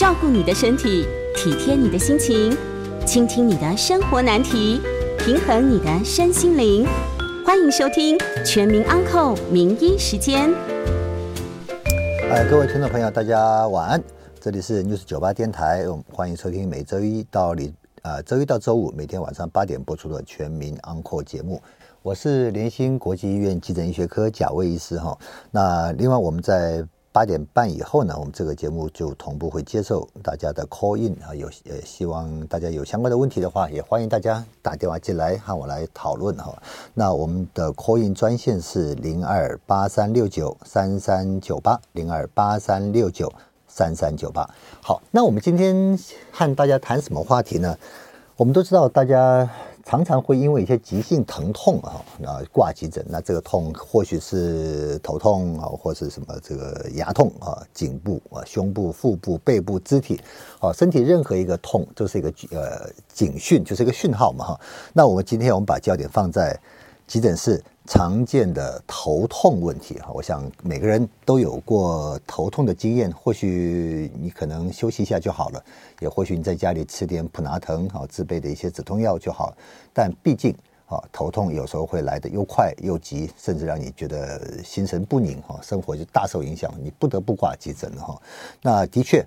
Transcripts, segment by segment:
照顾你的身体，体贴你的心情，倾听你的生活难题，平衡你的身心灵。欢迎收听《全民安扣名医时间》。哎，各位听众朋友，大家晚安。这里是 News 九八电台，我们欢迎收听每周一到礼啊周一到周五每天晚上八点播出的《全民安扣》节目。我是联兴国际医院急诊医学科贾卫医师哈。那另外我们在八点半以后呢，我们这个节目就同步会接受大家的 call in 啊，有呃希望大家有相关的问题的话，也欢迎大家打电话进来和我来讨论哈。那我们的 call in 专线是零二八三六九三三九八零二八三六九三三九八。好，那我们今天和大家谈什么话题呢？我们都知道大家。常常会因为一些急性疼痛啊，啊挂急诊。那这个痛或许是头痛啊，或是什么这个牙痛啊，颈部啊、胸部、腹部、背部、肢体啊，身体任何一个痛都是一个呃警讯，就是一个讯号嘛哈。那我们今天我们把焦点放在急诊室。常见的头痛问题哈，我想每个人都有过头痛的经验。或许你可能休息一下就好了，也或许你在家里吃点普拿疼啊自备的一些止痛药就好。但毕竟啊，头痛有时候会来得又快又急，甚至让你觉得心神不宁哈，生活就大受影响，你不得不挂急诊了哈。那的确。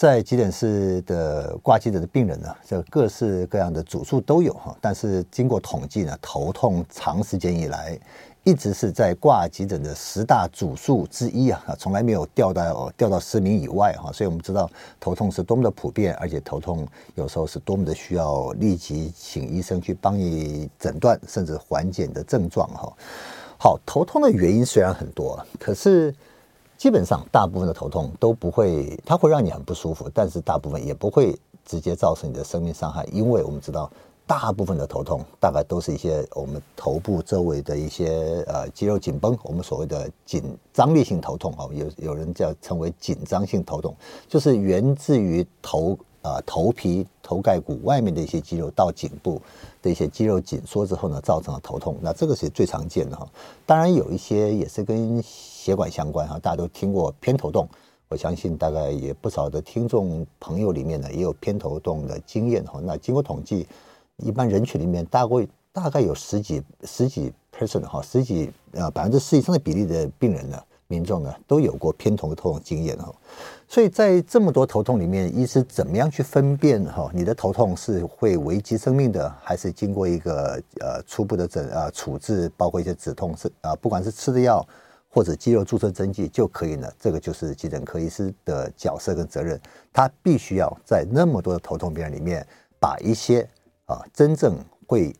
在急诊室的挂急诊的病人呢，这各式各样的主诉都有哈。但是经过统计呢，头痛长时间以来一直是在挂急诊的十大主诉之一啊，从来没有掉到掉到十名以外哈。所以我们知道头痛是多么的普遍，而且头痛有时候是多么的需要立即请医生去帮你诊断甚至缓解的症状哈。好，头痛的原因虽然很多，可是。基本上，大部分的头痛都不会，它会让你很不舒服，但是大部分也不会直接造成你的生命伤害，因为我们知道，大部分的头痛大概都是一些我们头部周围的一些呃肌肉紧绷，我们所谓的紧张力性头痛啊，有有人叫称为紧张性头痛，就是源自于头。啊、头皮、头盖骨外面的一些肌肉到颈部的一些肌肉紧缩之后呢，造成了头痛。那这个是最常见的哈。当然有一些也是跟血管相关哈，大家都听过偏头痛，我相信大概也不少的听众朋友里面呢也有偏头痛的经验哈。那经过统计，一般人群里面大概大概有十几十几 percent 哈，十几呃百分之十以上的比例的病人呢。民众呢都有过偏头痛的经验哈，所以在这么多头痛里面，医师怎么样去分辨哈？你的头痛是会危及生命的，还是经过一个呃初步的诊呃处置，包括一些止痛是啊，不管是吃的药或者肌肉注射针剂就可以呢？这个就是急诊科医师的角色跟责任，他必须要在那么多的头痛病人里面，把一些啊真正会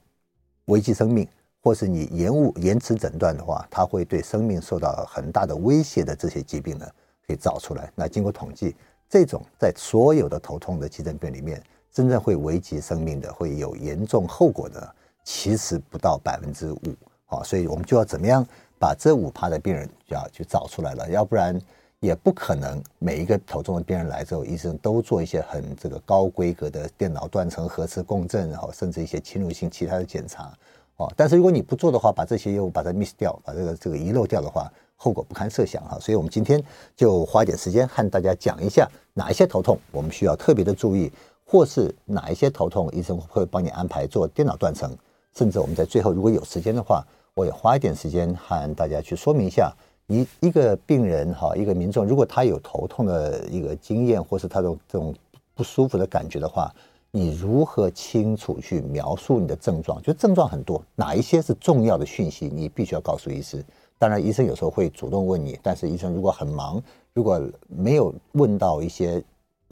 危及生命。或是你延误、延迟诊断的话，它会对生命受到很大的威胁的这些疾病呢，可以找出来。那经过统计，这种在所有的头痛的急诊病里面，真正会危及生命的、会有严重后果的，其实不到百分之五。好，所以我们就要怎么样把这五趴的病人要去找出来了，要不然也不可能每一个头痛的病人来之后，医生都做一些很这个高规格的电脑断层、核磁共振，然后甚至一些侵入性其他的检查。哦，但是如果你不做的话，把这些业务把它 miss 掉，把这个这个遗漏掉的话，后果不堪设想哈。所以，我们今天就花一点时间和大家讲一下哪一些头痛我们需要特别的注意，或是哪一些头痛医生会帮你安排做电脑断层，甚至我们在最后如果有时间的话，我也花一点时间和大家去说明一下，一一个病人哈，一个民众，如果他有头痛的一个经验，或是他的这种不舒服的感觉的话。你如何清楚去描述你的症状？就症状很多，哪一些是重要的讯息，你必须要告诉医师。当然，医生有时候会主动问你，但是医生如果很忙，如果没有问到一些，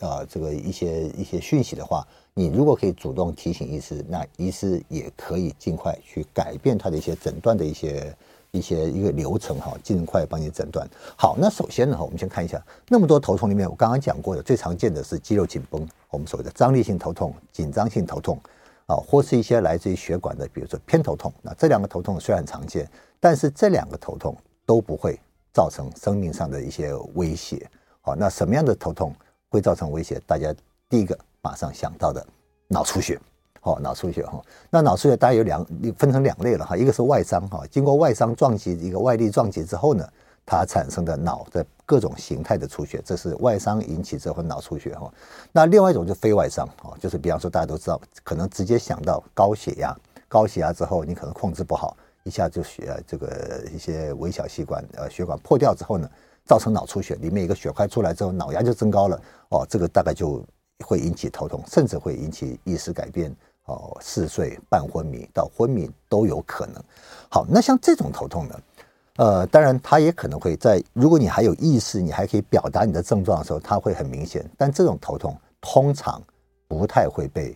呃，这个一些一些讯息的话，你如果可以主动提醒医师，那医师也可以尽快去改变他的一些诊断的一些。一些一个流程哈，尽快帮你诊断。好，那首先呢，我们先看一下那么多头痛里面，我刚刚讲过的最常见的是肌肉紧绷，我们所谓的张力性头痛、紧张性头痛啊，或是一些来自于血管的，比如说偏头痛。那这两个头痛虽然常见，但是这两个头痛都不会造成生命上的一些威胁。好，那什么样的头痛会造成威胁？大家第一个马上想到的脑出血。哦，脑出血哈，那脑出血大概有两分成两类了哈，一个是外伤哈，经过外伤撞击一个外力撞击之后呢，它产生的脑的各种形态的出血，这是外伤引起之后脑出血哈。那另外一种就非外伤哦，就是比方说大家都知道，可能直接想到高血压，高血压之后你可能控制不好，一下就血这个一些微小细管呃血管破掉之后呢，造成脑出血，里面一个血块出来之后，脑压就增高了哦，这个大概就会引起头痛，甚至会引起意识改变哦，嗜睡、半昏迷到昏迷都有可能。好，那像这种头痛呢？呃，当然，它也可能会在，如果你还有意识，你还可以表达你的症状的时候，它会很明显。但这种头痛通常不太会被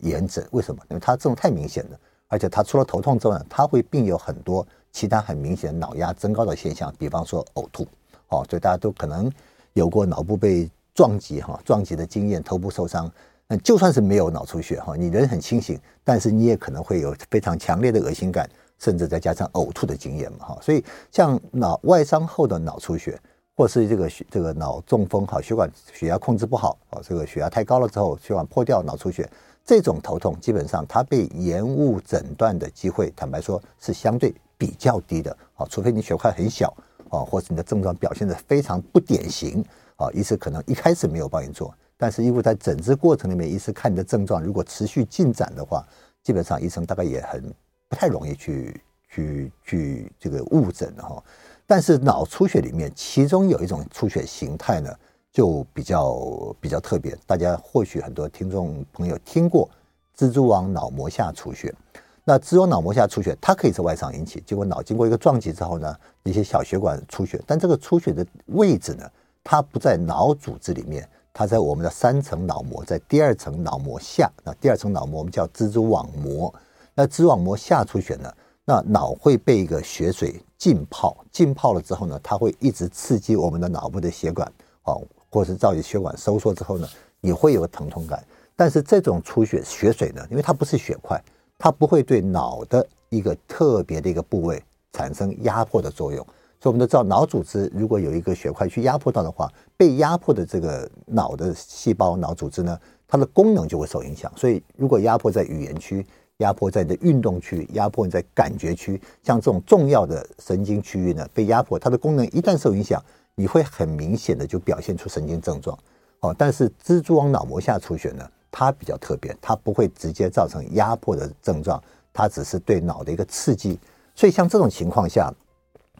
严诊，为什么？因为它这种太明显了，而且它除了头痛之外，它会并有很多其他很明显脑压增高的现象，比方说呕吐，哦，所以大家都可能有过脑部被撞击哈，撞击的经验，头部受伤。那就算是没有脑出血哈，你人很清醒，但是你也可能会有非常强烈的恶心感。甚至再加上呕吐的经验嘛，哈，所以像脑外伤后的脑出血，或是这个血这个脑中风，哈，血管血压控制不好，啊，这个血压太高了之后，血管破掉，脑出血，这种头痛基本上它被延误诊断的机会，坦白说是相对比较低的，啊，除非你血块很小，啊，或是你的症状表现得非常不典型，啊，医师可能一开始没有帮你做，但是因为在诊治过程里面，医师看你的症状如果持续进展的话，基本上医生大概也很。不太容易去去去这个误诊哈，但是脑出血里面，其中有一种出血形态呢，就比较比较特别。大家或许很多听众朋友听过蜘蛛网脑膜下出血。那蜘蛛网脑膜下出血，它可以是外伤引起，结果脑经过一个撞击之后呢，一些小血管出血，但这个出血的位置呢，它不在脑组织里面，它在我们的三层脑膜，在第二层脑膜下。那第二层脑膜我们叫蜘蛛网膜。那蛛网膜下出血呢？那脑会被一个血水浸泡，浸泡了之后呢，它会一直刺激我们的脑部的血管，哦，或是造成血管收缩之后呢，你会有疼痛感。但是这种出血血水呢，因为它不是血块，它不会对脑的一个特别的一个部位产生压迫的作用。所以我们都知道，脑组织如果有一个血块去压迫到的话，被压迫的这个脑的细胞、脑组织呢，它的功能就会受影响。所以如果压迫在语言区，压迫在你的运动区，压迫在感觉区，像这种重要的神经区域呢，被压迫，它的功能一旦受影响，你会很明显的就表现出神经症状。哦，但是蜘蛛网脑膜下出血呢，它比较特别，它不会直接造成压迫的症状，它只是对脑的一个刺激。所以像这种情况下，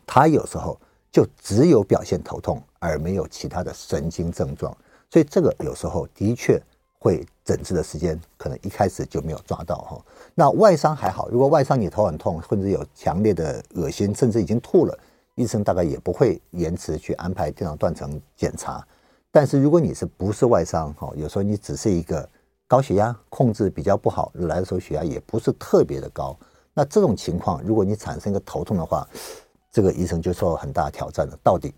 它有时候就只有表现头痛，而没有其他的神经症状。所以这个有时候的确。会诊治的时间可能一开始就没有抓到哈。那外伤还好，如果外伤你头很痛，甚至有强烈的恶心，甚至已经吐了，医生大概也不会延迟去安排电脑断层检查。但是如果你是不是外伤哈，有时候你只是一个高血压控制比较不好，来的时候血压也不是特别的高，那这种情况如果你产生一个头痛的话，这个医生就受很大挑战了。到底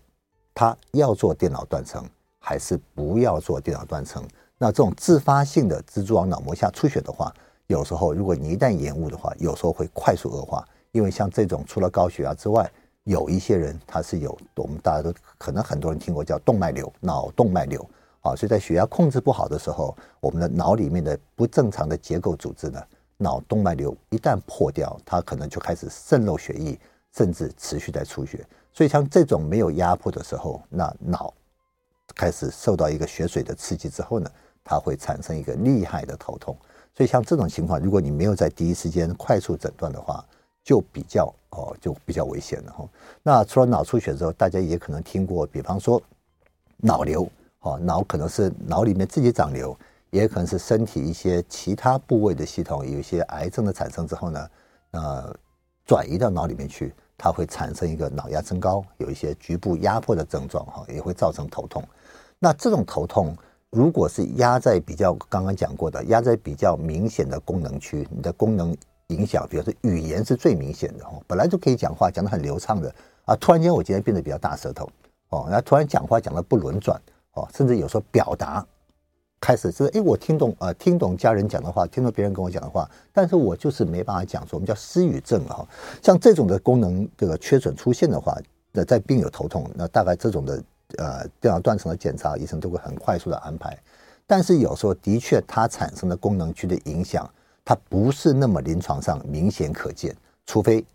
他要做电脑断层还是不要做电脑断层？那这种自发性的蜘蛛网脑膜下出血的话，有时候如果你一旦延误的话，有时候会快速恶化。因为像这种除了高血压之外，有一些人他是有我们大家都可能很多人听过叫动脉瘤、脑动脉瘤啊，所以在血压控制不好的时候，我们的脑里面的不正常的结构组织呢，脑动脉瘤一旦破掉，它可能就开始渗漏血液，甚至持续在出血。所以像这种没有压迫的时候，那脑开始受到一个血水的刺激之后呢，它会产生一个厉害的头痛，所以像这种情况，如果你没有在第一时间快速诊断的话，就比较哦，就比较危险了哈。那除了脑出血之后，大家也可能听过，比方说脑瘤哦，脑可能是脑里面自己长瘤，也可能是身体一些其他部位的系统有一些癌症的产生之后呢，呃，转移到脑里面去，它会产生一个脑压增高，有一些局部压迫的症状哈，也会造成头痛。那这种头痛。如果是压在比较刚刚讲过的，压在比较明显的功能区，你的功能影响，比如说语言是最明显的哦，本来就可以讲话，讲得很流畅的啊，突然间我今天变得比较大舌头哦，然后突然讲话讲得不轮转哦，甚至有时候表达开始是哎，我听懂啊，听懂家人讲的话，听懂别人跟我讲的话，但是我就是没办法讲，说我们叫失语症啊，像这种的功能这个缺损出现的话，那在病友头痛，那大概这种的。呃，电脑断层的检查，医生都会很快速的安排。但是有时候的确，它产生的功能区的影响，它不是那么临床上明显可见。除非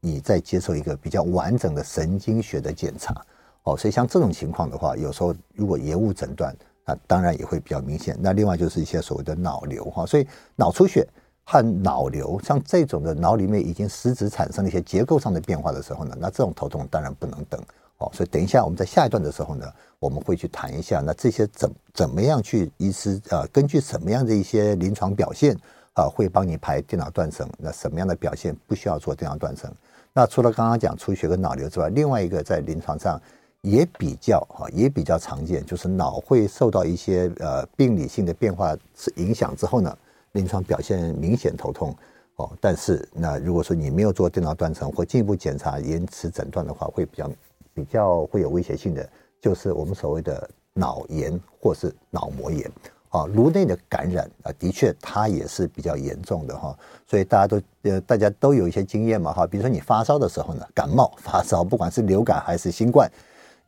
你再接受一个比较完整的神经学的检查。哦，所以像这种情况的话，有时候如果延误诊断，那当然也会比较明显。那另外就是一些所谓的脑瘤哈，所以脑出血和脑瘤像这种的脑里面已经实质产生了一些结构上的变化的时候呢，那这种头痛当然不能等。哦，所以等一下我们在下一段的时候呢，我们会去谈一下，那这些怎怎么样去医师呃，根据什么样的一些临床表现啊，会帮你排电脑断层？那什么样的表现不需要做电脑断层？那除了刚刚讲出血跟脑瘤之外，另外一个在临床上。也比较哈，也比较常见，就是脑会受到一些呃病理性的变化影响之后呢，临床表现明显头痛哦。但是那如果说你没有做电脑断层或进一步检查延迟诊断的话，会比较比较会有威胁性的，就是我们所谓的脑炎或是脑膜炎啊，颅内的感染啊，的确它也是比较严重的哈。所以大家都呃大家都有一些经验嘛哈，比如说你发烧的时候呢，感冒发烧，不管是流感还是新冠。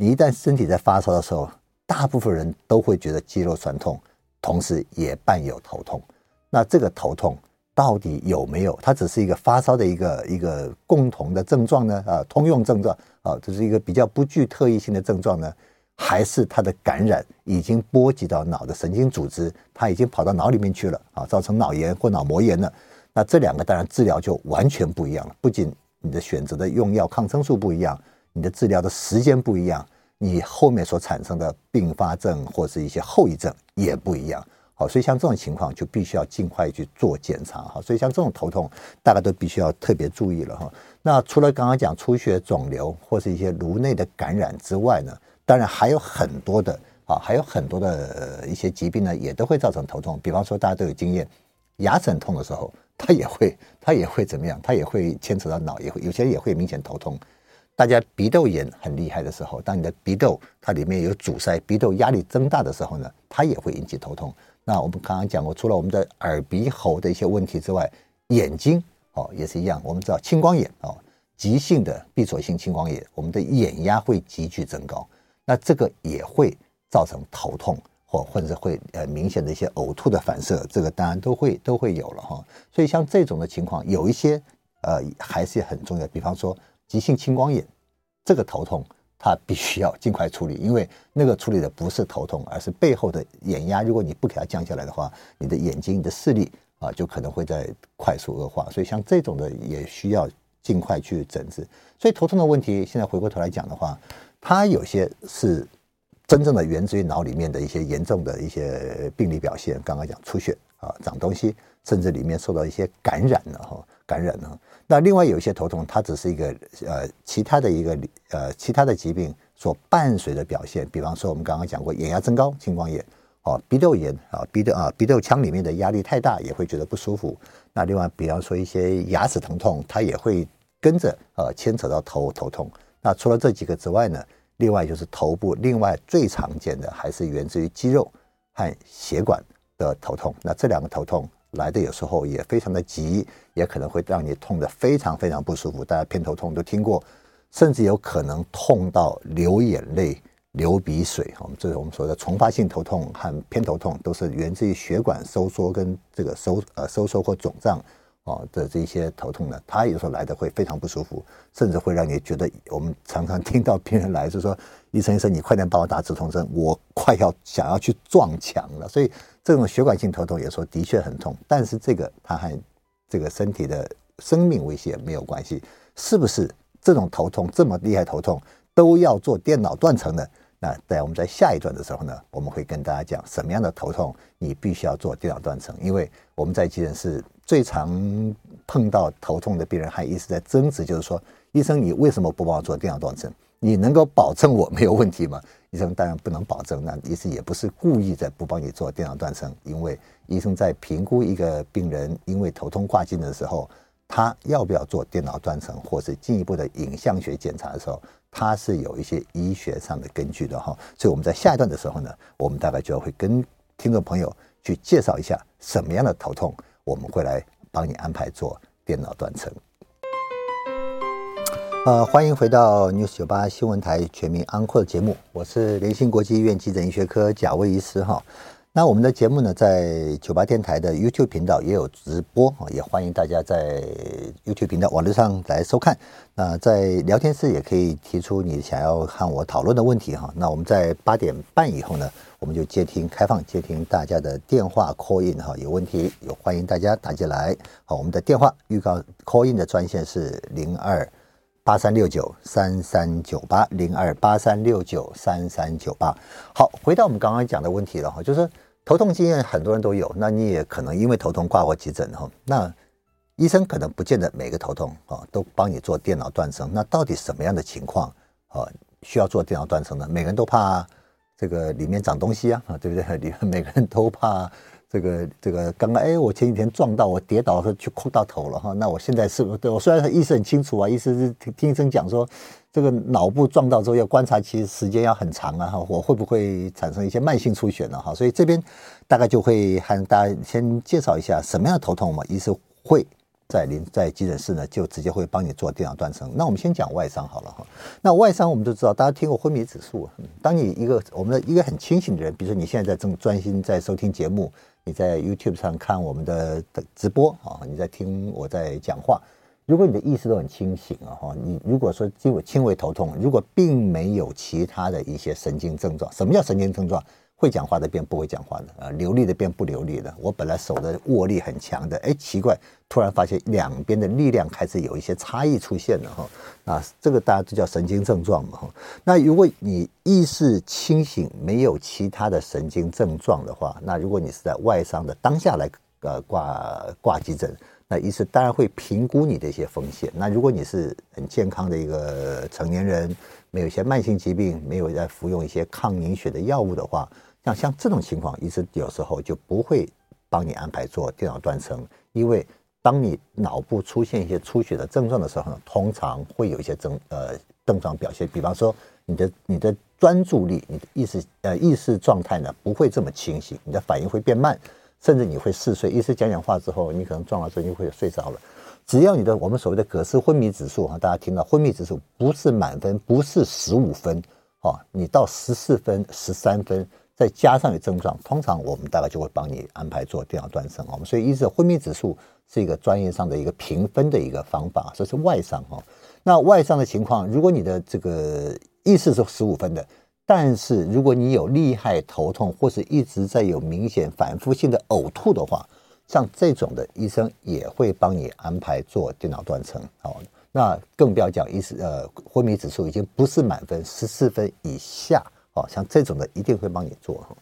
你一旦身体在发烧的时候，大部分人都会觉得肌肉酸痛，同时也伴有头痛。那这个头痛到底有没有？它只是一个发烧的一个一个共同的症状呢？啊，通用症状啊，这是一个比较不具特异性的症状呢？还是它的感染已经波及到脑的神经组织，它已经跑到脑里面去了啊，造成脑炎或脑膜炎了？那这两个当然治疗就完全不一样了。不仅你的选择的用药抗生素不一样。你的治疗的时间不一样，你后面所产生的并发症或是一些后遗症也不一样。好，所以像这种情况就必须要尽快去做检查。哈，所以像这种头痛，大家都必须要特别注意了哈。那除了刚刚讲出血、肿瘤或是一些颅内的感染之外呢，当然还有很多的啊，还有很多的一些疾病呢，也都会造成头痛。比方说，大家都有经验，牙齿痛的时候，它也会，它也会怎么样？它也会牵扯到脑，也会有些人也会明显头痛。大家鼻窦炎很厉害的时候，当你的鼻窦它里面有阻塞，鼻窦压力增大的时候呢，它也会引起头痛。那我们刚刚讲过，除了我们的耳鼻喉的一些问题之外，眼睛哦也是一样。我们知道青光眼哦，急性的闭锁性青光眼，我们的眼压会急剧增高，那这个也会造成头痛或或者会呃明显的一些呕吐的反射，这个当然都会都会有了哈。所以像这种的情况，有一些呃还是很重要，比方说。急性青光眼，这个头痛它必须要尽快处理，因为那个处理的不是头痛，而是背后的眼压。如果你不给它降下来的话，你的眼睛、你的视力啊，就可能会在快速恶化。所以像这种的也需要尽快去诊治。所以头痛的问题，现在回过头来讲的话，它有些是真正的源自于脑里面的一些严重的一些病理表现。刚刚讲出血啊、长东西，甚至里面受到一些感染了哈，感染了。那另外有一些头痛，它只是一个呃其他的一个呃其他的疾病所伴随的表现，比方说我们刚刚讲过眼压增高、青光眼，哦鼻窦炎啊鼻窦啊鼻窦腔里面的压力太大也会觉得不舒服。那另外比方说一些牙齿疼痛，它也会跟着呃牵扯到头头痛。那除了这几个之外呢，另外就是头部另外最常见的还是源自于肌肉和血管的头痛。那这两个头痛。来的有时候也非常的急，也可能会让你痛得非常非常不舒服。大家偏头痛都听过，甚至有可能痛到流眼泪、流鼻水。我们这是我们说的丛发性头痛和偏头痛，都是源自于血管收缩跟这个收呃收缩或肿胀啊的这些头痛呢。它有时候来的会非常不舒服，甚至会让你觉得，我们常常听到病人来就说：“医生医生，你快点帮我打止痛针，我快要想要去撞墙了。”所以。这种血管性头痛有时候的确很痛，但是这个它和这个身体的生命威胁没有关系。是不是这种头痛这么厉害头痛都要做电脑断层呢？那在我们在下一段的时候呢，我们会跟大家讲什么样的头痛你必须要做电脑断层，因为我们在急诊室最常碰到头痛的病人，还一直在争执，就是说，医生你为什么不帮我做电脑断层？你能够保证我没有问题吗？医生当然不能保证，那医生也不是故意在不帮你做电脑断层，因为医生在评估一个病人因为头痛挂进的时候，他要不要做电脑断层或是进一步的影像学检查的时候，他是有一些医学上的根据的哈。所以我们在下一段的时候呢，我们大概就会跟听众朋友去介绍一下什么样的头痛，我们会来帮你安排做电脑断层。呃，欢迎回到 News 九八新闻台全民安扩的节目，我是联兴国际医院急诊医学科贾卫医师哈。那我们的节目呢，在九八电台的 YouTube 频道也有直播哈，也欢迎大家在 YouTube 频道网络上来收看。那在聊天室也可以提出你想要和我讨论的问题哈。那我们在八点半以后呢，我们就接听开放接听大家的电话 call in 哈，有问题有欢迎大家打进来。好，我们的电话预告 call in 的专线是零二八三六九三三九八零二八三六九三三九八。好，回到我们刚刚讲的问题了哈，就是头痛经验很多人都有，那你也可能因为头痛挂过急诊哈。那医生可能不见得每个头痛啊都帮你做电脑断层。那到底什么样的情况啊需要做电脑断层呢？每个人都怕这个里面长东西啊，对不对？里面每个人都怕。这个这个刚刚哎，我前几天撞到，我跌倒的时候去磕到头了哈。那我现在是不是对我虽然意识很清楚啊，意思是听听医生讲说，这个脑部撞到之后要观察，其实时间要很长啊哈。我会不会产生一些慢性出血呢哈？所以这边大概就会和大家先介绍一下什么样的头痛嘛，医生会在临在急诊室呢就直接会帮你做电脑断层。那我们先讲外伤好了哈。那外伤我们都知道，大家听过昏迷指数。当你一个我们的一个很清醒的人，比如说你现在在正专心在收听节目。你在 YouTube 上看我们的直播啊，你在听我在讲话。如果你的意识都很清醒啊，哈，你如果说轻微轻微头痛，如果并没有其他的一些神经症状，什么叫神经症状？会讲话的变不会讲话的啊，流利的变不流利的。我本来手的握力很强的，哎，奇怪，突然发现两边的力量开始有一些差异出现了哈。啊，这个大家都叫神经症状嘛哈。那如果你意识清醒，没有其他的神经症状的话，那如果你是在外伤的当下来呃挂挂急诊，那医师当然会评估你的一些风险。那如果你是很健康的一个成年人，没有一些慢性疾病，没有在服用一些抗凝血的药物的话。像像这种情况，医生有时候就不会帮你安排做电脑断层，因为当你脑部出现一些出血的症状的时候呢，通常会有一些症呃症状表现，比方说你的你的专注力、你的意识呃意识状态呢不会这么清晰，你的反应会变慢，甚至你会嗜睡。医师讲讲话之后，你可能撞了之后就会睡着了。只要你的我们所谓的葛氏昏迷指数哈，大家听到昏迷指数不是满分，不是十五分哦，你到十四分、十三分。再加上有症状，通常我们大概就会帮你安排做电脑断层。我们所以，医师的昏迷指数是一个专业上的一个评分的一个方法，这是外伤哈。那外伤的情况，如果你的这个意识是十五分的，但是如果你有厉害头痛，或是一直在有明显反复性的呕吐的话，像这种的医生也会帮你安排做电脑断层。好，那更不要讲，意识呃昏迷指数已经不是满分，十四分以下。哦，像这种的一定会帮你做哈。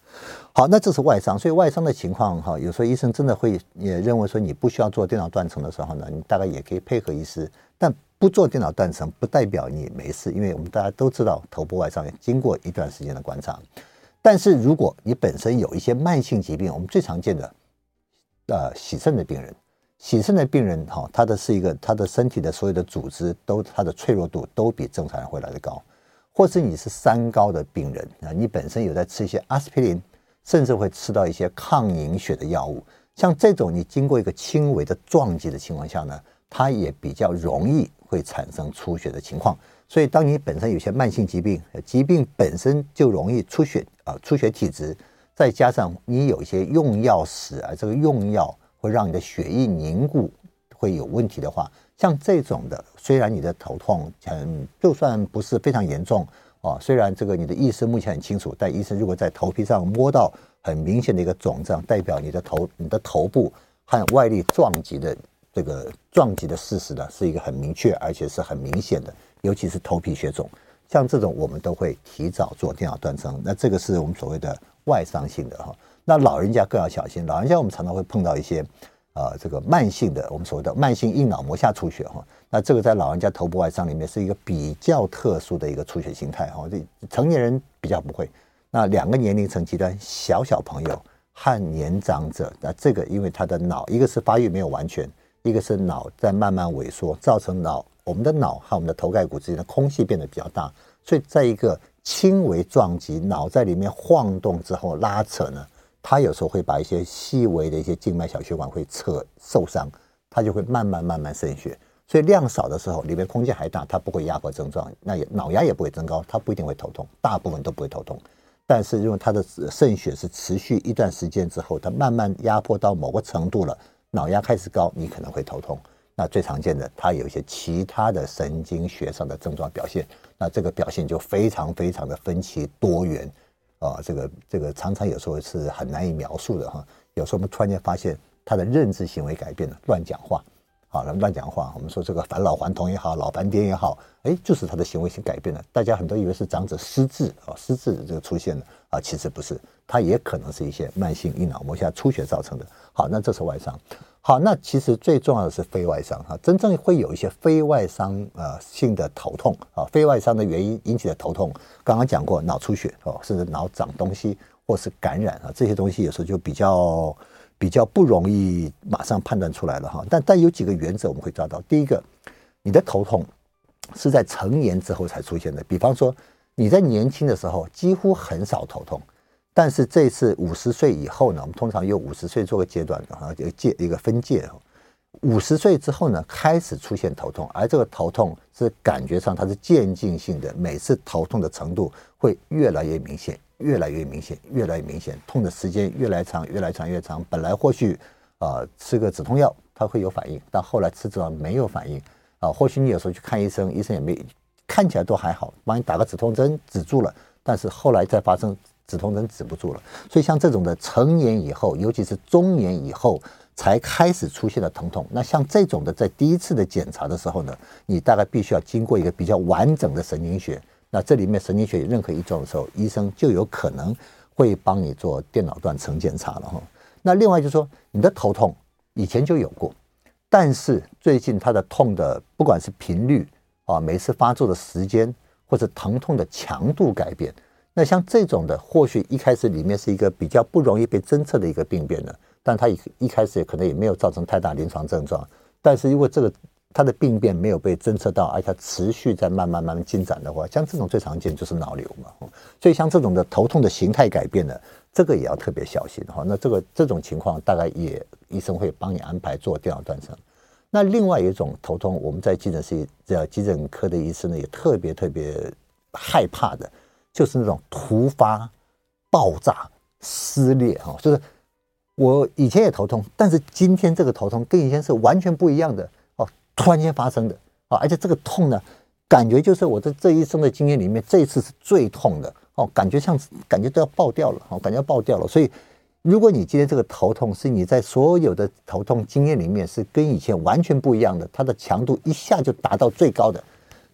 好，那这是外伤，所以外伤的情况哈，有时候医生真的会也认为说你不需要做电脑断层的时候呢，你大概也可以配合医师。但不做电脑断层不代表你没事，因为我们大家都知道头部外伤经过一段时间的观察。但是如果你本身有一些慢性疾病，我们最常见的呃洗肾的病人，洗肾的病人哈，他的是一个他的身体的所有的组织都他的脆弱度都比正常人会来得高。或是你是三高的病人啊，你本身有在吃一些阿司匹林，甚至会吃到一些抗凝血的药物，像这种你经过一个轻微的撞击的情况下呢，它也比较容易会产生出血的情况。所以，当你本身有些慢性疾病，疾病本身就容易出血啊，出血体质，再加上你有一些用药史啊，这个用药会让你的血液凝固会有问题的话。像这种的，虽然你的头痛，很，就算不是非常严重哦，虽然这个你的意识目前很清楚，但医生如果在头皮上摸到很明显的一个肿胀，代表你的头、你的头部和外力撞击的这个撞击的事实呢，是一个很明确而且是很明显的，尤其是头皮血肿，像这种我们都会提早做电脑断层。那这个是我们所谓的外伤性的哈。那老人家更要小心，老人家我们常常会碰到一些。呃，这个慢性的，我们所谓的慢性硬脑膜下出血哈，那这个在老人家头部外伤里面是一个比较特殊的一个出血形态哈，这成年人比较不会。那两个年龄层极端，小小朋友和年长者，那这个因为他的脑一个是发育没有完全，一个是脑在慢慢萎缩，造成脑我们的脑和我们的头盖骨之间的空隙变得比较大，所以在一个轻微撞击，脑在里面晃动之后拉扯呢。他有时候会把一些细微的一些静脉小血管会扯受伤，他就会慢慢慢慢渗血。所以量少的时候，里面空间还大，它不会压迫症状，那也脑压也不会增高，它不一定会头痛，大部分都不会头痛。但是因为他的肾血是持续一段时间之后，它慢慢压迫到某个程度了，脑压开始高，你可能会头痛。那最常见的，它有一些其他的神经学上的症状表现，那这个表现就非常非常的分歧多元啊，这个这个常常有时候是很难以描述的哈。有时候我们突然间发现他的认知行为改变了，乱讲话。好了，乱讲话。我们说这个返老还童也好，老斑点也好，哎，就是他的行为性改变了。大家很多以为是长者失智啊，失智这个出现了啊，其实不是，它也可能是一些慢性硬脑膜下出血造成的。好，那这是外伤。好，那其实最重要的是非外伤哈，真正会有一些非外伤呃性的头痛啊，非外伤的原因引起的头痛，刚刚讲过脑出血哦，甚至脑长东西或是感染啊，这些东西有时候就比较。比较不容易马上判断出来了哈，但但有几个原则我们会抓到。第一个，你的头痛是在成年之后才出现的，比方说你在年轻的时候几乎很少头痛，但是这次五十岁以后呢，我们通常用五十岁做个阶段哈，一个界一个分界。五十岁之后呢，开始出现头痛，而这个头痛是感觉上它是渐进性的，每次头痛的程度会越来越明显。越来越明显，越来越明显，痛的时间越来越长，越来越长越长。本来或许啊、吃个止痛药它会有反应，但后来吃止痛没有反应啊。或许你有时候去看医生，医生也没看起来都还好，帮你打个止痛针止住了，但是后来再发生止痛针止不住了。所以像这种的成年以后，尤其是中年以后才开始出现的疼痛，那像这种的在第一次的检查的时候呢，你大概必须要经过一个比较完整的神经学。那这里面神经学有任何一种的时候，医生就有可能会帮你做电脑断层检查了哈。那另外就是说，你的头痛以前就有过，但是最近它的痛的不管是频率啊，每次发作的时间或者疼痛的强度改变，那像这种的，或许一开始里面是一个比较不容易被侦测的一个病变的，但它一一开始也可能也没有造成太大临床症状，但是如果这个。它的病变没有被侦测到，而且持续在慢慢慢慢进展的话，像这种最常见就是脑瘤嘛。所以像这种的头痛的形态改变呢，这个也要特别小心哈。那这个这种情况大概也医生会帮你安排做电脑断层。那另外一种头痛，我们在急诊室这急诊科的医生呢也特别特别害怕的，就是那种突发爆炸撕裂哈。就是我以前也头痛，但是今天这个头痛跟以前是完全不一样的哦。突然间发生的啊，而且这个痛呢，感觉就是我在这一生的经验里面，这一次是最痛的哦，感觉像感觉都要爆掉了哦，感觉要爆掉了。所以，如果你今天这个头痛是你在所有的头痛经验里面是跟以前完全不一样的，它的强度一下就达到最高的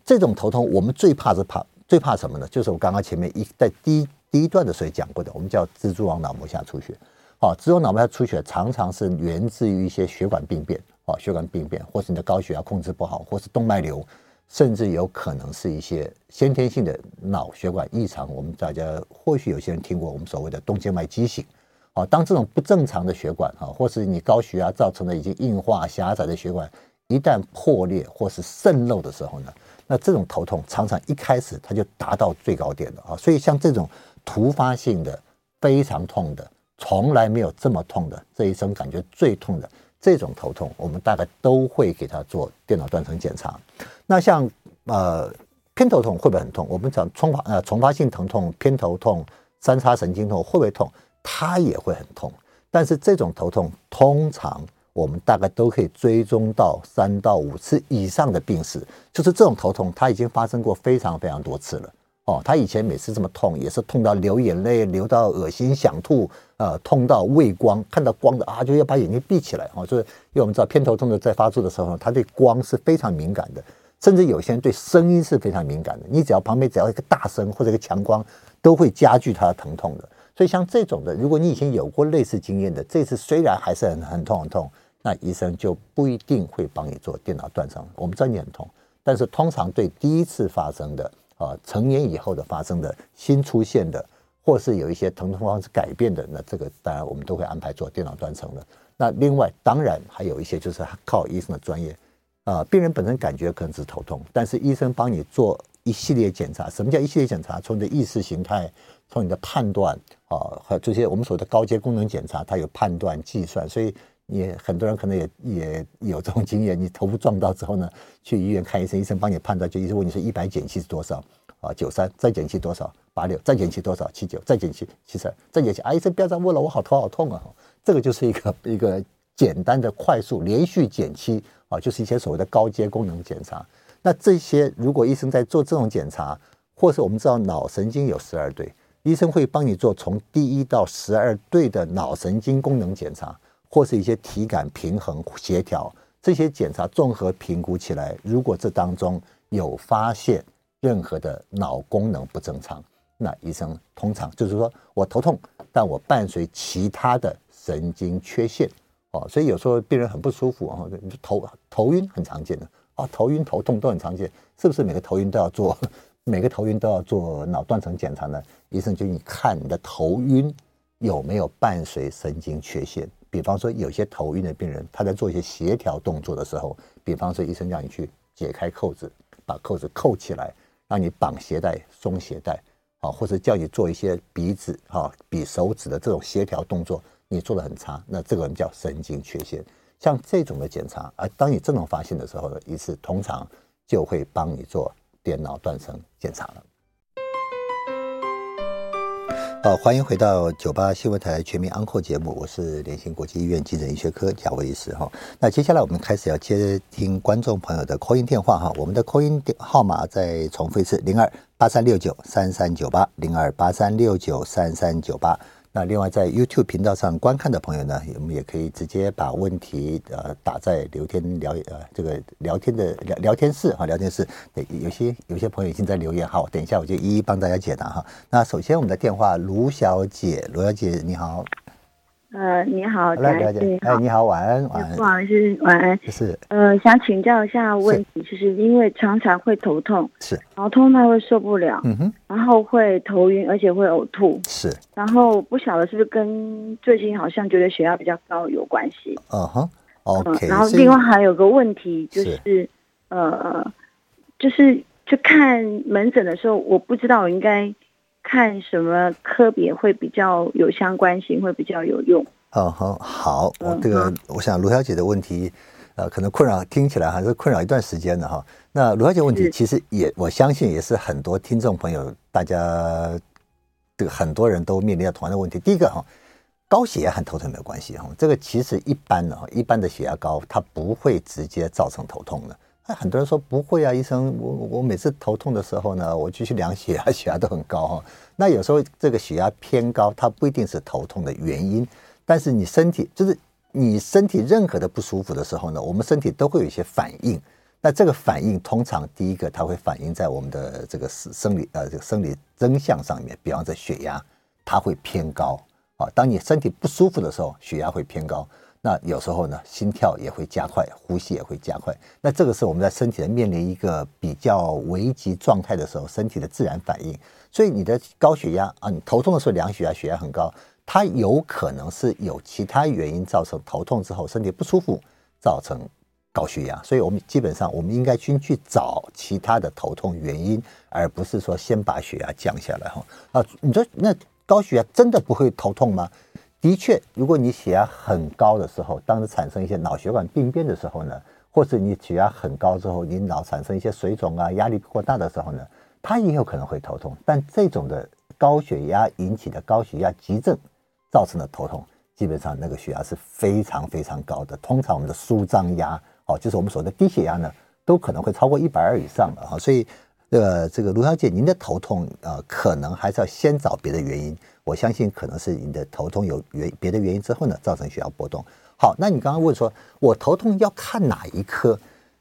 这种头痛，我们最怕是怕最怕什么呢？就是我刚刚前面一在第一第一段的时候讲过的，我们叫蜘蛛网脑膜下出血。好，蜘蛛网脑膜下出血常常是源自于一些血管病变。哦，血管病变，或是你的高血压控制不好，或是动脉瘤，甚至有可能是一些先天性的脑血管异常。我们大家或许有些人听过我们所谓的动静脉畸形。啊，当这种不正常的血管啊，或是你高血压造成的已经硬化狭窄的血管一旦破裂或是渗漏的时候呢，那这种头痛常常一开始它就达到最高点了啊。所以像这种突发性的非常痛的，从来没有这么痛的，这一生感觉最痛的。这种头痛，我们大概都会给他做电脑断层检查。那像呃偏头痛会不会很痛？我们讲重发呃重发性疼痛、偏头痛、三叉神经痛会不会痛？它也会很痛。但是这种头痛通常我们大概都可以追踪到三到五次以上的病史，就是这种头痛它已经发生过非常非常多次了。哦，他以前每次这么痛，也是痛到流眼泪，流到恶心想吐，呃，痛到畏光，看到光的啊，就要把眼睛闭起来。哦，就是因为我们知道偏头痛的在发作的时候，他对光是非常敏感的，甚至有些人对声音是非常敏感的。你只要旁边只要一个大声或者一个强光，都会加剧他的疼痛的。所以像这种的，如果你以前有过类似经验的，这次虽然还是很很痛很痛，那医生就不一定会帮你做电脑断层。我们知道你很痛，但是通常对第一次发生的。啊，成年以后的发生的新出现的，或是有一些疼痛方式改变的，那这个当然我们都会安排做电脑断层的。那另外当然还有一些就是靠医生的专业，啊，病人本身感觉可能是头痛，但是医生帮你做一系列检查。什么叫一系列检查？从你的意识形态，从你的判断啊，还有这些我们所谓的高阶功能检查，它有判断计算，所以你很多人可能也也有这种经验，你头部撞到之后呢，去医院看医生，医生帮你判断，就医生问你说一百减七是多少啊？九三再减七多少？八六再减七多少？七九再减七七三再减七啊！医生不要再问了，我好头好痛啊！这个就是一个一个简单的快速连续减七啊，就是一些所谓的高阶功能检查。那这些如果医生在做这种检查，或是我们知道脑神经有十二对，医生会帮你做从第一到十二对的脑神经功能检查，或是一些体感平衡协调这些检查综合评估起来，如果这当中有发现任何的脑功能不正常，那医生通常就是说我头痛，但我伴随其他的神经缺陷哦，所以有时候病人很不舒服啊，头头晕很常见的啊，头晕头痛都很常见，是不是每个头晕都要做？每个头晕都要做脑断层检查呢？医生就你看你的头晕有没有伴随神经缺陷。比方说，有些头晕的病人，他在做一些协调动作的时候，比方说医生让你去解开扣子，把扣子扣起来，让你绑鞋带、松鞋带，啊，或者叫你做一些鼻子、哈比手指的这种协调动作，你做得很差，那这个人叫神经缺陷。像这种的检查，而当你这种发现的时候呢，医师通常就会帮你做。电脑断层检查了。好，欢迎回到九八新闻台全民安扣节目，我是联兴国际医院急诊医学科贾维医师哈。那接下来我们开始要接听观众朋友的 call 电话哈，我们的 call in 电号码再重复一次：零二八三六九三三九八，零二八三六九三三九八。那另外，在 YouTube 频道上观看的朋友呢，我们也可以直接把问题呃打在聊天聊呃这个聊天的聊聊天室哈，聊天室。对，有些有些朋友已经在留言，好，等一下我就一一帮大家解答哈。那首先我们的电话，卢小姐，卢小姐你好。呃，你好，来，了解，哎，你好，晚安，晚安，不好意思，晚安，是，呃，想请教一下问题，就是因为常常会头痛，是，然后痛到会受不了，嗯哼，然后会头晕，而且会呕吐，是，然后不晓得是不是跟最近好像觉得血压比较高有关系，嗯哼，OK，然后另外还有个问题就是，是。呃，就是去看门诊的时候，我不知道我应该。看什么科别会比较有相关性，会比较有用。好好好，我这个我想卢小姐的问题，呃，可能困扰听起来还是困扰一段时间的哈。那卢小姐问题其实也我相信也是很多听众朋友大家这个很多人都面临到同样的问题。第一个哈，高血压和头疼没有关系哈，这个其实一般的哈，一般的血压高它不会直接造成头痛的。那很多人说不会啊，医生，我我每次头痛的时候呢，我就去量血压，血压都很高哈。那有时候这个血压偏高，它不一定是头痛的原因，但是你身体就是你身体任何的不舒服的时候呢，我们身体都会有一些反应。那这个反应通常第一个它会反映在我们的这个生理呃这个生理征象上面，比方说血压它会偏高啊。当你身体不舒服的时候，血压会偏高。那有时候呢，心跳也会加快，呼吸也会加快。那这个是我们在身体的面临一个比较危急状态的时候，身体的自然反应。所以你的高血压啊，你头痛的时候量血压，血压很高，它有可能是有其他原因造成头痛之后身体不舒服，造成高血压。所以我们基本上我们应该先去找其他的头痛原因，而不是说先把血压降下来哈。啊，你说那高血压真的不会头痛吗？的确，如果你血压很高的时候，当时产生一些脑血管病变的时候呢，或者你血压很高之后，你脑产生一些水肿啊、压力过大的时候呢，它也有可能会头痛。但这种的高血压引起的高血压急症造成的头痛，基本上那个血压是非常非常高的。通常我们的舒张压，哦，就是我们所谓的低血压呢，都可能会超过一百二以上了哈。所以，呃，这个卢小姐，您的头痛，呃，可能还是要先找别的原因。我相信可能是你的头痛有原别的原因之后呢，造成血压波动。好，那你刚刚问说，我头痛要看哪一科？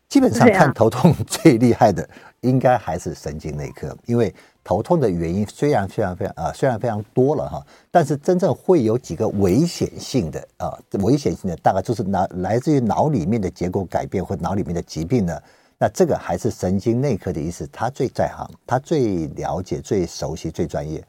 基本上 看头痛最厉害的，应该还是神经内科，因为头痛的原因虽然非常非常啊、呃，虽然非常多了哈，但是真正会有几个危险性的啊，危险性的大概就是脑来自于脑里面的结构改变或脑里面的疾病呢。那这个还是神经内科的医师，他最在行，他最了解、最熟悉、最专业。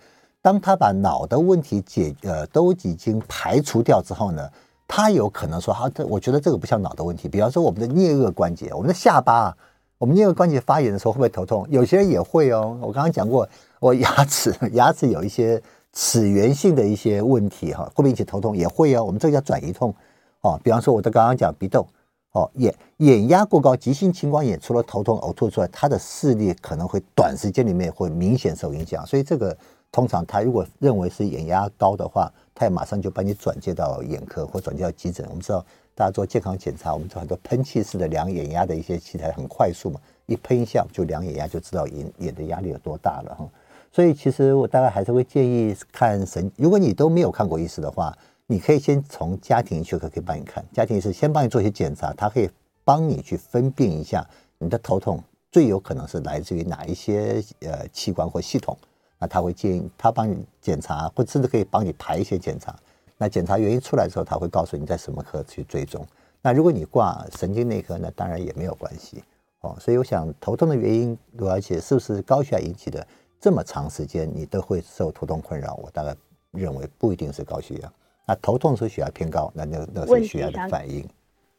当他把脑的问题解呃都已经排除掉之后呢，他有可能说好，这我觉得这个不像脑的问题。比方说我们的颞颌关节，我们的下巴，我们颞颌关节发炎的时候会不会头痛？有些人也会哦。我刚刚讲过，我牙齿 牙齿有一些齿源性的一些问题哈，会不会引起头痛？也会哦。我们这个叫转移痛哦，比方说我的刚刚讲鼻窦，哦，眼眼压过高，急性青光眼，除了头痛、呕吐之外，他的视力可能会短时间里面会明显受影响。所以这个通常他如果认为是眼压高的话，他也马上就把你转接到眼科或转接到急诊。我们知道大家做健康检查，我们做很多喷气式的量眼压的一些器材很快速嘛，一喷一下就量眼压，就知道眼眼的压力有多大了哈。所以其实我大概还是会建议看神，如果你都没有看过医师的话，你可以先从家庭医学科可以帮你看，家庭医师先帮你做一些检查，他可以帮你去分辨一下你的头痛最有可能是来自于哪一些呃器官或系统，那他会建议他帮你检查，或甚至可以帮你排一些检查。那检查原因出来之后，他会告诉你在什么科去追踪。那如果你挂神经内科，那当然也没有关系哦。所以我想头痛的原因，而且是不是高血压引起的？这么长时间你都会受头痛困扰，我大概认为不一定是高血压。那头痛是血压偏高，那那那是血压的反应。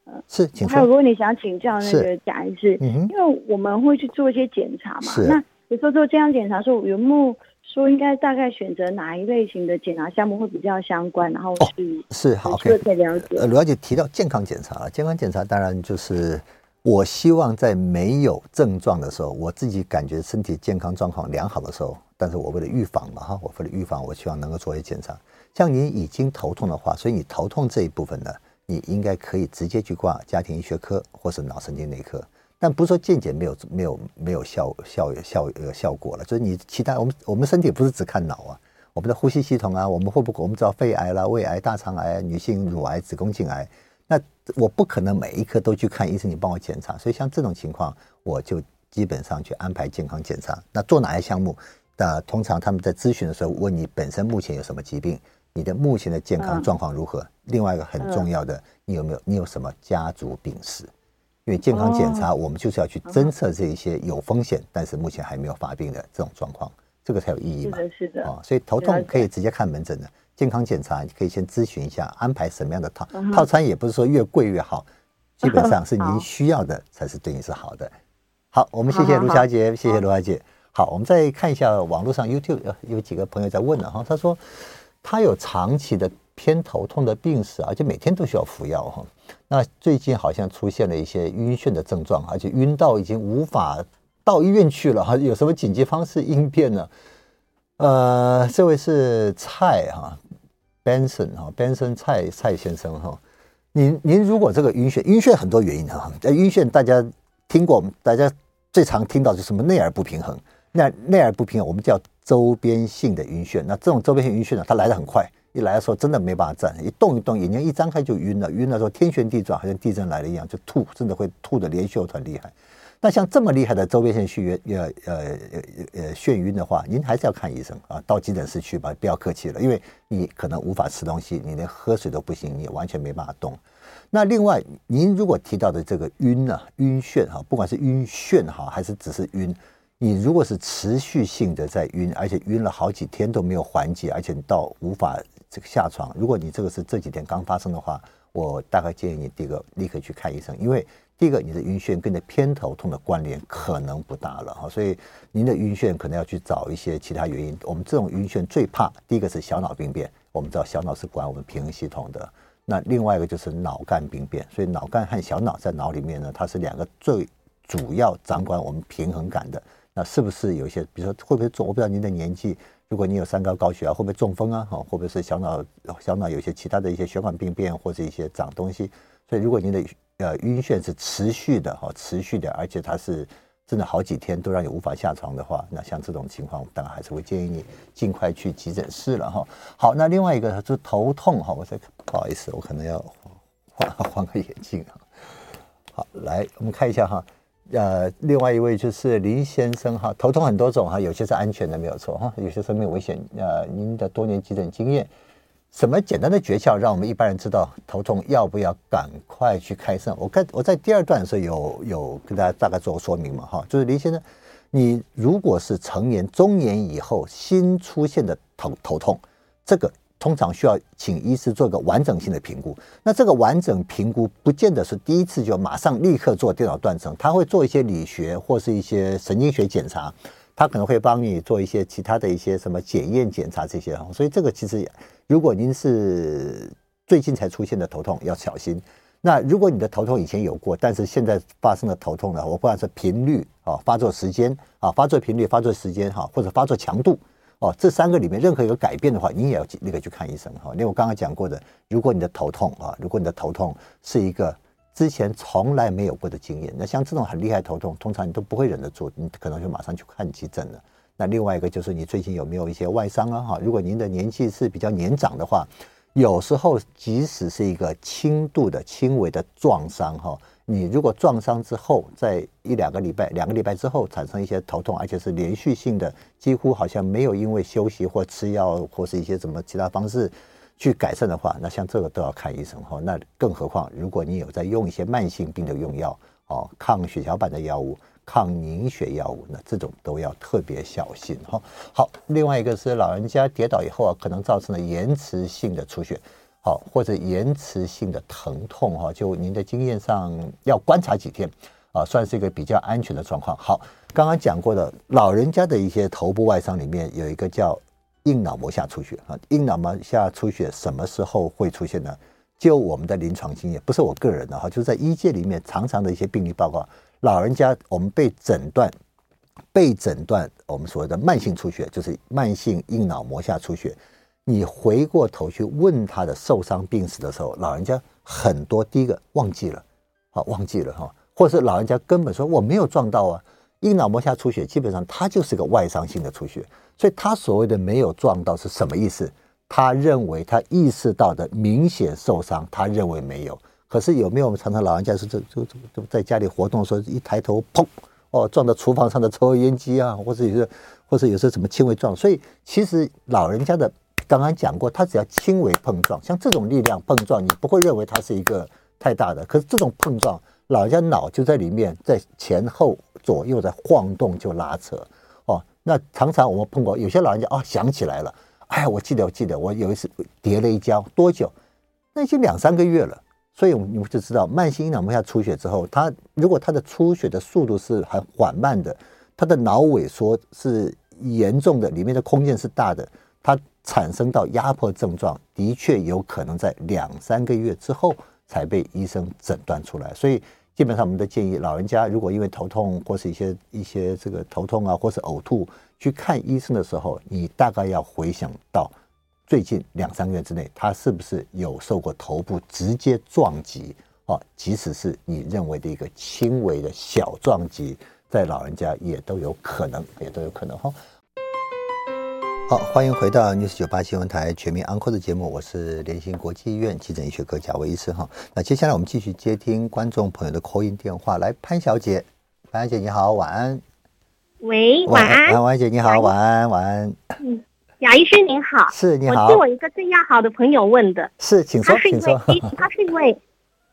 嗯，是，请说。还有个问题想请教那个贾医师，嗯，因为我们会去做一些检查嘛。是。那比如说做健康检查时候，有没有说应该大概选择哪一类型的检查项目会比较相关？然后去、哦、是好，可以了解。呃，了解提到健康检查了，健康检查当然就是。我希望在没有症状的时候，我自己感觉身体健康状况良好的时候，但是我为了预防嘛哈，我为了预防，我希望能够做一些检查。像你已经头痛的话，所以你头痛这一部分呢，你应该可以直接去挂家庭医学科或是脑神经内科。但不是说健检没有没有没有效效效呃效果了，就是你其他我们我们身体不是只看脑啊，我们的呼吸系统啊，我们会不会我们知道肺癌啦、胃癌、大肠癌、女性乳癌、子宫颈癌。那我不可能每一科都去看医生，你帮我检查，所以像这种情况，我就基本上去安排健康检查。那做哪些项目？那通常他们在咨询的时候问你本身目前有什么疾病，你的目前的健康状况如何？嗯、另外一个很重要的，你有没有你有什么家族病史？因为健康检查我们就是要去侦测这一些有风险但是目前还没有发病的这种状况，这个才有意义嘛。是的，是的。啊，所以头痛可以直接看门诊的。健康检查，你可以先咨询一下，安排什么样的套套餐，也不是说越贵越好，基本上是 您需要的才是对你是好的。好，我们谢谢卢小姐，谢谢卢小姐。好，我们再看一下网络上 YouTube 有几个朋友在问了哈，他说他有长期的偏头痛的病史，而且每天都需要服药哈。那最近好像出现了一些晕眩的症状，而且晕到已经无法到医院去了哈，有什么紧急方式应变呢？呃，这位是蔡哈。Benson 哈，Benson 蔡蔡先生哈，您您如果这个晕眩，晕眩很多原因哈，呃，晕眩大家听过，大家最常听到就是什么内耳不平衡，那内耳不平衡我们叫周边性的晕眩，那这种周边性晕眩呢，它来得很快，一来的时候真的没办法站，一动一动眼睛一张开就晕了，晕的时候天旋地转，好像地震来了一样，就吐，真的会吐得连续很厉害。那像这么厉害的周边性眩晕，呃 呃呃眩晕的话，您还是要看医生啊，到急诊室去吧，不要客气了，因为你可能无法吃东西，你连喝水都不行，你完全没办法动。那另外，您如果提到的这个晕呢、啊，晕眩哈，不管是晕眩哈，还是只是晕，你如果是持续性的在晕，而且晕了好几天都没有缓解，而且到无法这个下床，如果你这个是这几天刚发生的话，我大概建议你第一个立刻去看医生，因为。第一个，你的晕眩跟你的偏头痛的关联可能不大了哈，所以您的晕眩可能要去找一些其他原因。我们这种晕眩最怕第一个是小脑病变，我们知道小脑是管我们平衡系统的。那另外一个就是脑干病变，所以脑干和小脑在脑里面呢，它是两个最主要掌管我们平衡感的。那是不是有一些，比如说会不会做？我不知道您的年纪，如果你有三高高血压，会不会中风啊？哈，会不会是小脑小脑有些其他的一些血管病变或者一些长东西？所以如果您的呃，晕眩是持续的哈，持续的，而且它是真的好几天都让你无法下床的话，那像这种情况，当然还是会建议你尽快去急诊室了哈。好，那另外一个就是头痛哈，我再不好意思，我可能要换换个眼镜啊。好，来我们看一下哈，呃，另外一位就是林先生哈，头痛很多种哈，有些是安全的没有错哈，有些生命危险。呃，您的多年急诊经验。什么简单的诀窍，让我们一般人知道头痛要不要赶快去看医生？我看我在第二段的时候有有跟大家大概做个说明嘛，哈，就是林先生，你如果是成年、中年以后新出现的头头痛，这个通常需要请医师做个完整性的评估。那这个完整评估不见得是第一次就马上立刻做电脑断层，他会做一些理学或是一些神经学检查，他可能会帮你做一些其他的一些什么检验检查这些，所以这个其实。如果您是最近才出现的头痛要小心。那如果你的头痛以前有过，但是现在发生的头痛呢，我不管是频率啊、发作时间啊、发作频率、发作时间哈，或者发作强度哦，这三个里面任何一个改变的话，你也要立刻去看医生哈。因为我刚刚讲过的，如果你的头痛啊，如果你的头痛是一个之前从来没有过的经验，那像这种很厉害头痛，通常你都不会忍得住，你可能就马上去看急诊了。那另外一个就是你最近有没有一些外伤啊？哈，如果您的年纪是比较年长的话。有时候，即使是一个轻度的、轻微的撞伤，哈，你如果撞伤之后，在一两个礼拜、两个礼拜之后产生一些头痛，而且是连续性的，几乎好像没有因为休息或吃药或是一些什么其他方式去改善的话，那像这个都要看医生，哈。那更何况，如果你有在用一些慢性病的用药，哦，抗血小板的药物。抗凝血药物，那这种都要特别小心哈。好，另外一个是老人家跌倒以后啊，可能造成了延迟性的出血，好，或者延迟性的疼痛哈。就您的经验上，要观察几天啊，算是一个比较安全的状况。好，刚刚讲过的老人家的一些头部外伤里面有一个叫硬脑膜下出血啊，硬脑膜下出血什么时候会出现呢？就我们的临床经验，不是我个人的哈，就是在医界里面常常的一些病例报告。老人家，我们被诊断，被诊断，我们所谓的慢性出血，就是慢性硬脑膜下出血。你回过头去问他的受伤病史的时候，老人家很多第一个忘记了，好忘记了哈，或者是老人家根本说我没有撞到啊。硬脑膜下出血基本上它就是个外伤性的出血，所以他所谓的没有撞到是什么意思？他认为他意识到的明显受伤，他认为没有。可是有没有我们常常老人家是这这这这在家里活动的时候一抬头砰哦撞到厨房上的抽油烟机啊，或者有时或者有时候怎么轻微撞，所以其实老人家的刚刚讲过，他只要轻微碰撞，像这种力量碰撞，你不会认为它是一个太大的。可是这种碰撞，老人家脑就在里面，在前后左右在晃动就拉扯哦。那常常我们碰过有些老人家啊、哦、想起来了，哎，我记得我记得我有一次跌了一跤，多久？那已经两三个月了。所以，你们就知道，慢性硬脑膜下出血之后，它如果它的出血的速度是很缓慢的，它的脑萎缩是严重的，里面的空间是大的，它产生到压迫症状，的确有可能在两三个月之后才被医生诊断出来。所以，基本上我们的建议，老人家如果因为头痛或是一些一些这个头痛啊，或是呕吐去看医生的时候，你大概要回想到。最近两三个月之内，他是不是有受过头部直接撞击？哦，即使是你认为的一个轻微的小撞击，在老人家也都有可能，也都有可能哈。好，欢迎回到 News 九八新闻台全民安科的节目，我是联兴国际医院急诊医学科贾维医师哈。那接下来我们继续接听观众朋友的 call in 电话，来潘小姐，潘小姐你好，晚安。喂，晚安。潘小姐你好，晚安，晚安。嗯。贾医生您好，是你好，我是我一个最要好的朋友问的，是，请说，他是一位请说，他是一位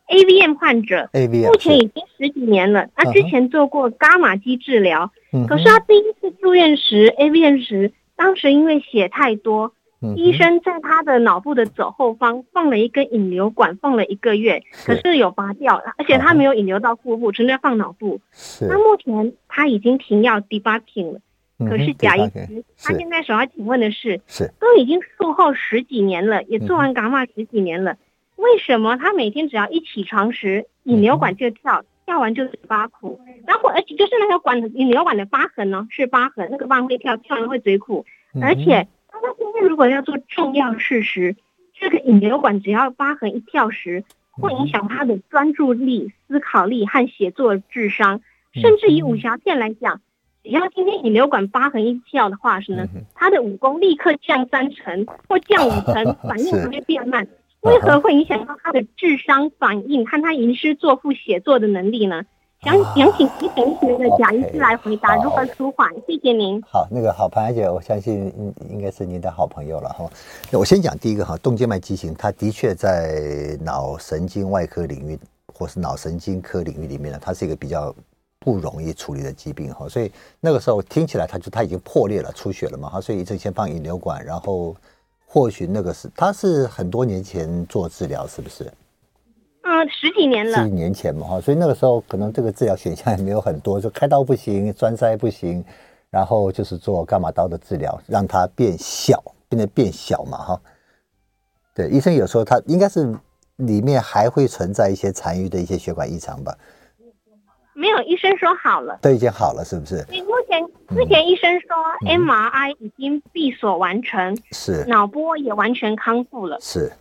AVM 患者，AVM 目前已经十几年了，他之前做过伽马基治疗，嗯，可是他第一次住院时，AVM 时，当时因为血太多。医生在他的脑部的左后方放了一根引流管，放了一个月，可是有拔掉，而且他没有引流到腹部，纯粹放脑部。是，那目前他已经停药 debarking 了。可是贾医师，他现在所要请问的是，是。都已经术后十几年了，也做完伽马十几年了，为什么他每天只要一起床时，引流管就跳，跳完就嘴巴苦，然后而且就是那条管引流管的疤痕呢，是疤痕，那个疤会跳，跳完会嘴苦，而且他他今天如果要做重要事时，这个引流管只要疤痕一跳时，会影响他的专注力、思考力和写作智商，甚至以武侠片来讲。只要今天引流管疤痕一跳的话，是呢，他的武功立刻降三成或降五成，反应还会变慢。为何会影响到他的智商反应和他吟诗作赋写作的能力呢？想想请急诊医学的贾医师来回答如何舒缓。谢谢您。好，那个好潘小姐，我相信应应该是您的好朋友了哈。那我先讲第一个哈，动静脉畸形，它的确在脑神经外科领域或是脑神经科领域里面呢，它是一个比较。不容易处理的疾病哈，所以那个时候听起来他就他已经破裂了，出血了嘛哈，所以医生先放引流管，然后或许那个是他是很多年前做治疗，是不是？嗯，十几年了，十几年前嘛哈，所以那个时候可能这个治疗选项也没有很多，就开刀不行，栓塞不行，然后就是做伽马刀的治疗，让它变小，变得变小嘛哈。对，医生有时候他应该是里面还会存在一些残余的一些血管异常吧？没有，医生说好了，都已经好了，是不是？目前目前医生说 MRI 已经闭锁完成，是脑波也完全康复了，是。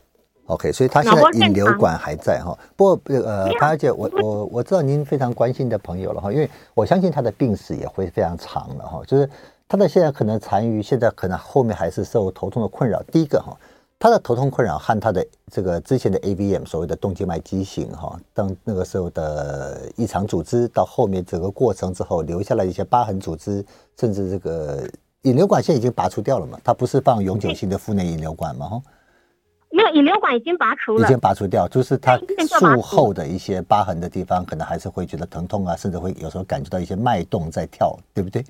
OK，所以他现在引流管还在哈。不过呃，潘小姐，我我我知道您非常关心的朋友了哈，因为我相信他的病史也会非常长了哈。就是他的现在可能残余，现在可能后面还是受头痛的困扰。第一个哈，他的头痛困扰和他的这个之前的 AVM 所谓的动静脉畸形哈，当那个时候的异常组织到后面整个过程之后留下来一些疤痕组织，甚至这个引流管现在已经拔除掉了嘛？他不是放永久性的腹内引流管吗？哈。没有，引流管已经拔除了，已经拔除掉，就是他术后的一些疤痕的地方，可能还是会觉得疼痛啊，甚至会有时候感觉到一些脉动在跳，对不对？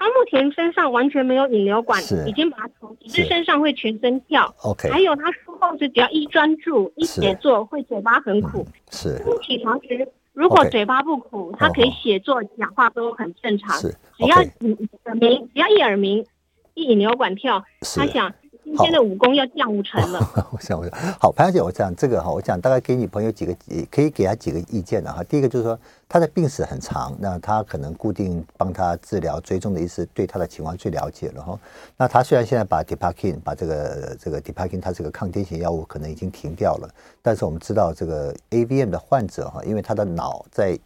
他目前身上完全没有引流管，已经拔除，只是身上会全身跳。OK，还有他术后是只要一专注一写作，会嘴巴很苦。是起床时如果嘴巴不苦，他可以写作讲话都很正常。是只要耳鸣，只要一耳鸣，一引流管跳，他想。今天的武功要降五成了。我想，我想，好，潘小姐，我讲这个哈，我想大概给你朋友几个，可以给他几个意见的哈。第一个就是说，他的病史很长，那他可能固定帮他治疗追踪的医师对他的情况最了解了哈。那他虽然现在把 Depakin 把这个这个 Depakin 它这个抗癫痫药物可能已经停掉了，但是我们知道这个 AVM 的患者哈，因为他的脑在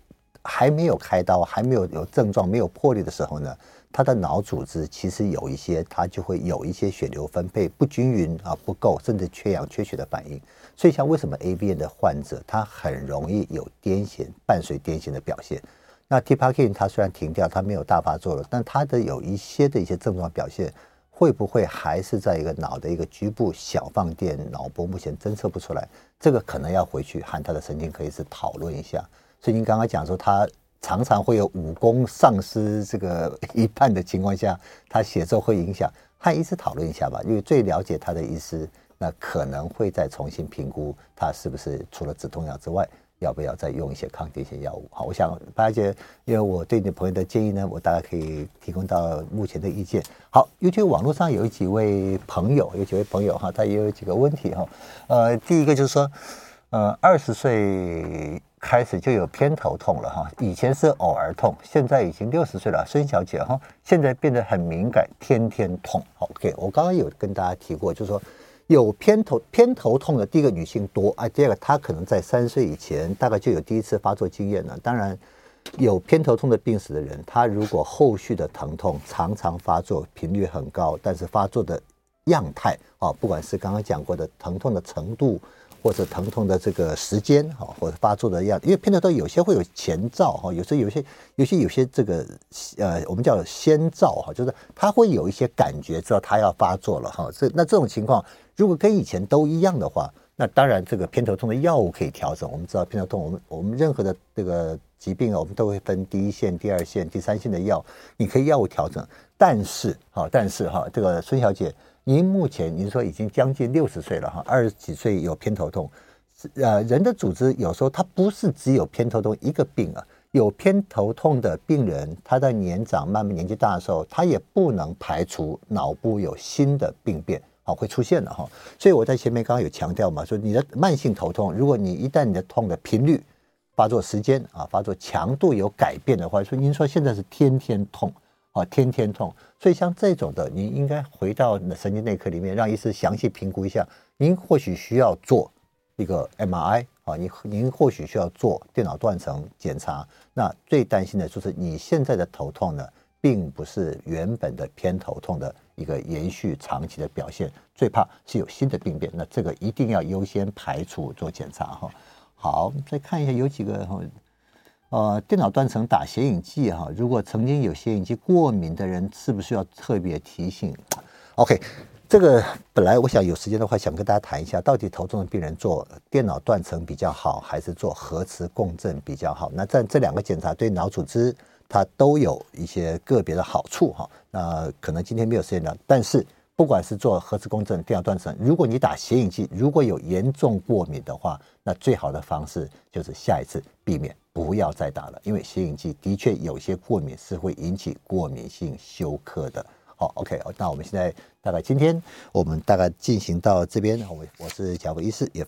还没有开刀、还没有有症状、没有破裂的时候呢。他的脑组织其实有一些，他就会有一些血流分配不均匀啊，不够，甚至缺氧、缺血的反应。所以，像为什么 AVM 的患者他很容易有癫痫伴随癫痫的表现？那 Tipakin 他虽然停掉，他没有大发作了，但他的有一些的一些症状表现，会不会还是在一个脑的一个局部小放电？脑波目前侦测不出来，这个可能要回去和他的神经科医师讨论一下。所以您刚刚讲说他。常常会有武功丧失这个一半的情况下，他写作会影响，和医师讨论一下吧，因为最了解他的医师，那可能会再重新评估他是不是除了止痛药之外，要不要再用一些抗癫痫药物。好，我想白姐，因为我对你朋友的建议呢，我大概可以提供到目前的意见。好，YouTube 网络上有几位朋友，有几位朋友哈，他也有几个问题哈。呃，第一个就是说，呃，二十岁。开始就有偏头痛了哈，以前是偶尔痛，现在已经六十岁了，孙小姐哈，现在变得很敏感，天天痛。OK，我刚刚有跟大家提过，就是说有偏头偏头痛的，第一个女性多啊，第二个她可能在三岁以前大概就有第一次发作经验了。当然，有偏头痛的病史的人，她如果后续的疼痛常常发作，频率很高，但是发作的样态啊，不管是刚刚讲过的疼痛的程度。或者疼痛的这个时间哈，或者发作的样，因为偏头痛有些会有前兆哈，有时有些有些有些这个呃，我们叫先兆哈，就是他会有一些感觉，知道他要发作了哈。这那这种情况，如果跟以前都一样的话，那当然这个偏头痛的药物可以调整。我们知道偏头痛，我们我们任何的这个疾病啊，我们都会分第一线、第二线、第三线的药，你可以药物调整。但是哈，但是哈，这个孙小姐。您目前您说已经将近六十岁了哈，二十几岁有偏头痛，呃，人的组织有时候它不是只有偏头痛一个病啊，有偏头痛的病人，他在年长慢慢年纪大的时候，他也不能排除脑部有新的病变啊会出现的哈。所以我在前面刚刚有强调嘛，说你的慢性头痛，如果你一旦你的痛的频率、发作时间啊、发作强度有改变的话，说您说现在是天天痛。啊，天天痛，所以像这种的，您应该回到神经内科里面，让医师详细评估一下。您或许需要做一个 MRI 啊，您您或许需要做电脑断层检查。那最担心的就是你现在的头痛呢，并不是原本的偏头痛的一个延续长期的表现，最怕是有新的病变。那这个一定要优先排除做检查哈。好，再看一下有几个。呃，电脑断层打显影剂哈，如果曾经有显影剂过敏的人，是不是要特别提醒？OK，这个本来我想有时间的话，想跟大家谈一下，到底头痛的病人做电脑断层比较好，还是做核磁共振比较好？那在这两个检查对脑组织它都有一些个别的好处哈。那可能今天没有时间聊，但是不管是做核磁共振、电脑断层，如果你打显影剂，如果有严重过敏的话，那最好的方式就是下一次避免。不要再打了，因为吸引剂的确有些过敏是会引起过敏性休克的。好，OK，那我们现在大概今天我们大概进行到这边，我我是贾维医师，也